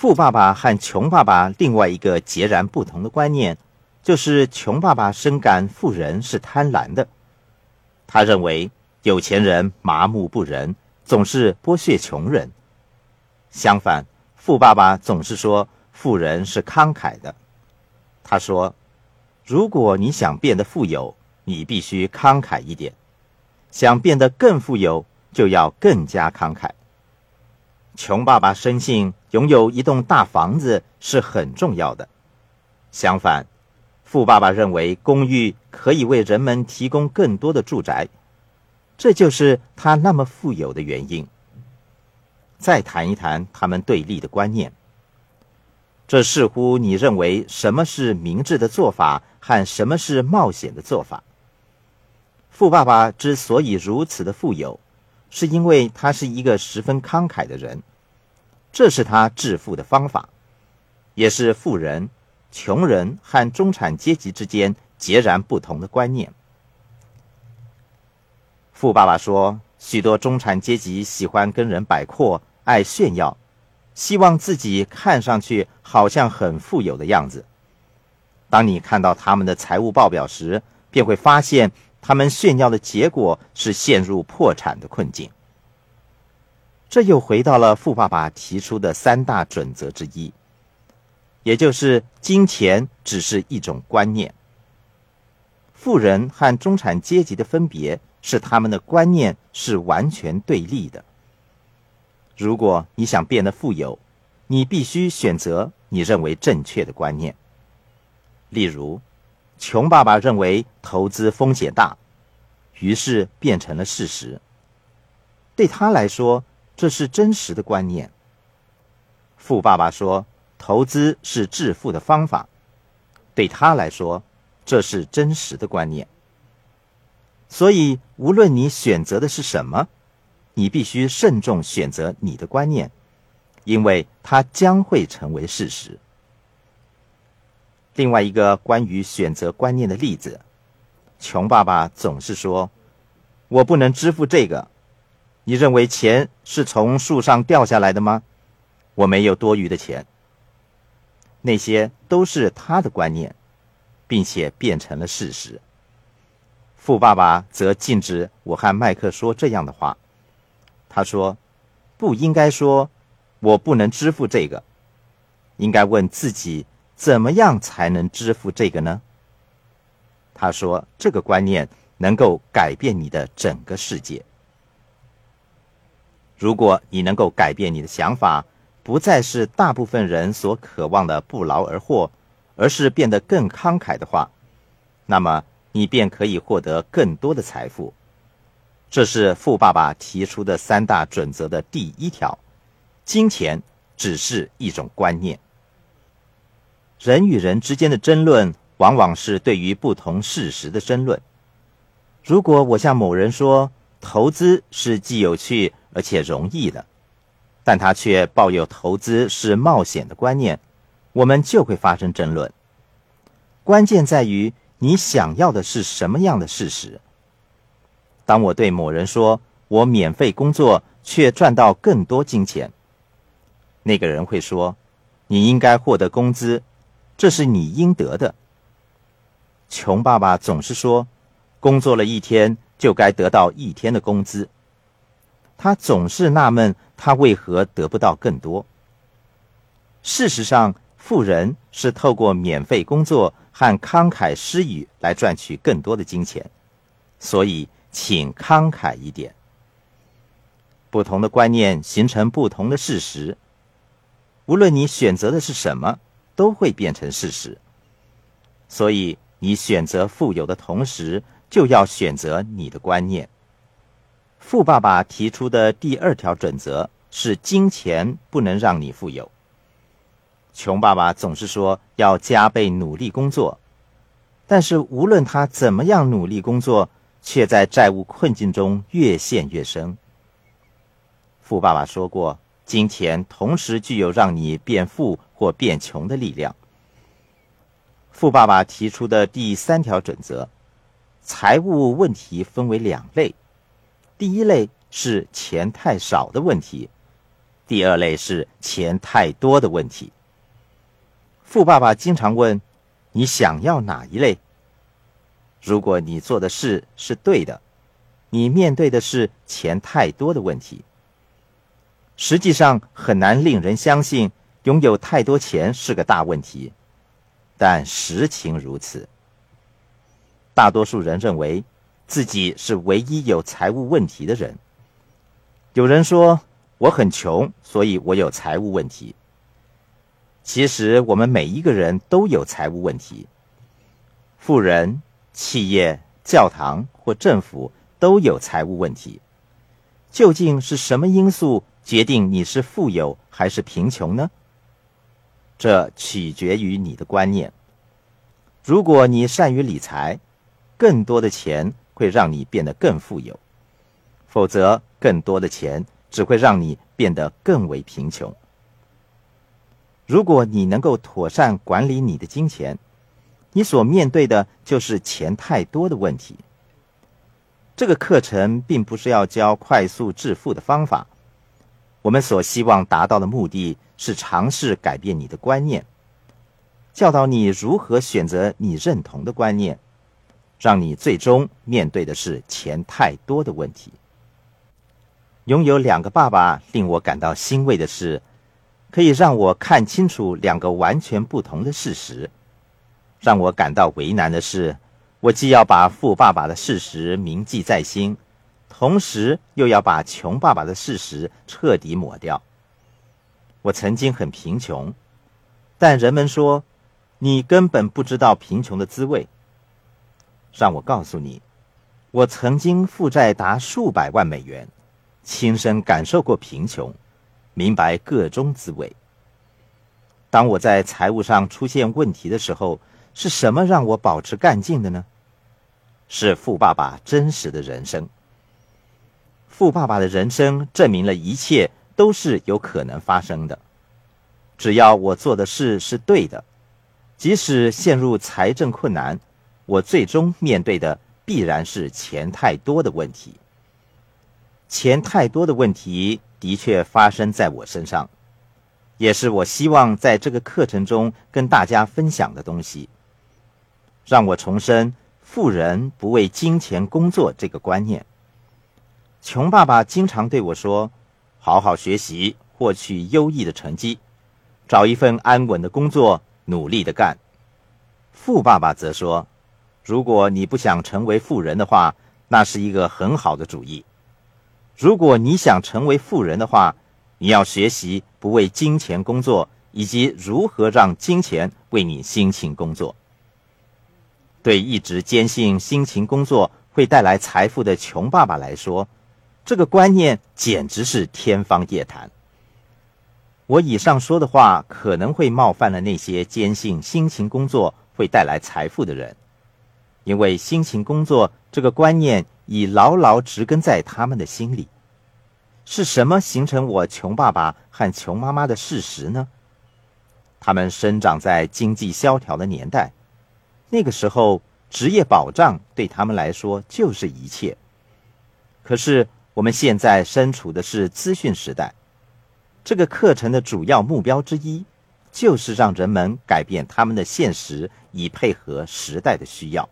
富爸爸和穷爸爸另外一个截然不同的观念，就是穷爸爸深感富人是贪婪的，他认为有钱人麻木不仁，总是剥削穷人。相反，富爸爸总是说富人是慷慨的。他说：“如果你想变得富有，你必须慷慨一点；想变得更富有，就要更加慷慨。”穷爸爸深信拥有一栋大房子是很重要的，相反，富爸爸认为公寓可以为人们提供更多的住宅，这就是他那么富有的原因。再谈一谈他们对立的观念，这似乎你认为什么是明智的做法和什么是冒险的做法。富爸爸之所以如此的富有，是因为他是一个十分慷慨的人。这是他致富的方法，也是富人、穷人和中产阶级之间截然不同的观念。富爸爸说，许多中产阶级喜欢跟人摆阔，爱炫耀，希望自己看上去好像很富有的样子。当你看到他们的财务报表时，便会发现，他们炫耀的结果是陷入破产的困境。这又回到了富爸爸提出的三大准则之一，也就是金钱只是一种观念。富人和中产阶级的分别是他们的观念是完全对立的。如果你想变得富有，你必须选择你认为正确的观念。例如，穷爸爸认为投资风险大，于是变成了事实。对他来说。这是真实的观念。富爸爸说：“投资是致富的方法。”对他来说，这是真实的观念。所以，无论你选择的是什么，你必须慎重选择你的观念，因为它将会成为事实。另外一个关于选择观念的例子，穷爸爸总是说：“我不能支付这个。”你认为钱是从树上掉下来的吗？我没有多余的钱。那些都是他的观念，并且变成了事实。富爸爸则禁止我和麦克说这样的话。他说：“不应该说，我不能支付这个。应该问自己，怎么样才能支付这个呢？”他说：“这个观念能够改变你的整个世界。”如果你能够改变你的想法，不再是大部分人所渴望的不劳而获，而是变得更慷慨的话，那么你便可以获得更多的财富。这是富爸爸提出的三大准则的第一条：金钱只是一种观念。人与人之间的争论，往往是对于不同事实的争论。如果我向某人说，投资是既有趣。而且容易的，但他却抱有投资是冒险的观念，我们就会发生争论。关键在于你想要的是什么样的事实。当我对某人说我免费工作却赚到更多金钱，那个人会说：“你应该获得工资，这是你应得的。”穷爸爸总是说：“工作了一天就该得到一天的工资。”他总是纳闷，他为何得不到更多。事实上，富人是透过免费工作和慷慨施予来赚取更多的金钱，所以请慷慨一点。不同的观念形成不同的事实，无论你选择的是什么，都会变成事实。所以，你选择富有的同时，就要选择你的观念。富爸爸提出的第二条准则是：金钱不能让你富有。穷爸爸总是说要加倍努力工作，但是无论他怎么样努力工作，却在债务困境中越陷越深。富爸爸说过，金钱同时具有让你变富或变穷的力量。富爸爸提出的第三条准则：财务问题分为两类。第一类是钱太少的问题，第二类是钱太多的问题。富爸爸经常问：“你想要哪一类？”如果你做的事是对的，你面对的是钱太多的问题。实际上很难令人相信拥有太多钱是个大问题，但实情如此。大多数人认为自己是唯一有财务问题的人。有人说我很穷，所以我有财务问题。其实我们每一个人都有财务问题。富人。企业、教堂或政府都有财务问题。究竟是什么因素决定你是富有还是贫穷呢？这取决于你的观念。如果你善于理财，更多的钱会让你变得更富有；否则，更多的钱只会让你变得更为贫穷。如果你能够妥善管理你的金钱，你所面对的就是钱太多的问题。这个课程并不是要教快速致富的方法，我们所希望达到的目的是尝试改变你的观念，教导你如何选择你认同的观念，让你最终面对的是钱太多的问题。拥有两个爸爸令我感到欣慰的是，可以让我看清楚两个完全不同的事实。让我感到为难的是，我既要把富爸爸的事实铭记在心，同时又要把穷爸爸的事实彻底抹掉。我曾经很贫穷，但人们说你根本不知道贫穷的滋味。让我告诉你，我曾经负债达数百万美元，亲身感受过贫穷，明白个中滋味。当我在财务上出现问题的时候，是什么让我保持干劲的呢？是富爸爸真实的人生。富爸爸的人生证明了一切都是有可能发生的。只要我做的事是对的，即使陷入财政困难，我最终面对的必然是钱太多的问题。钱太多的问题的确发生在我身上，也是我希望在这个课程中跟大家分享的东西。让我重申“富人不为金钱工作”这个观念。穷爸爸经常对我说：“好好学习，获取优异的成绩，找一份安稳的工作，努力的干。”富爸爸则说：“如果你不想成为富人的话，那是一个很好的主意。如果你想成为富人的话，你要学习不为金钱工作，以及如何让金钱为你辛勤工作。”对一直坚信辛勤工作会带来财富的穷爸爸来说，这个观念简直是天方夜谭。我以上说的话可能会冒犯了那些坚信辛勤工作会带来财富的人，因为辛勤工作这个观念已牢牢植根在他们的心里。是什么形成我穷爸爸和穷妈妈的事实呢？他们生长在经济萧条的年代。那个时候，职业保障对他们来说就是一切。可是我们现在身处的是资讯时代，这个课程的主要目标之一，就是让人们改变他们的现实，以配合时代的需要。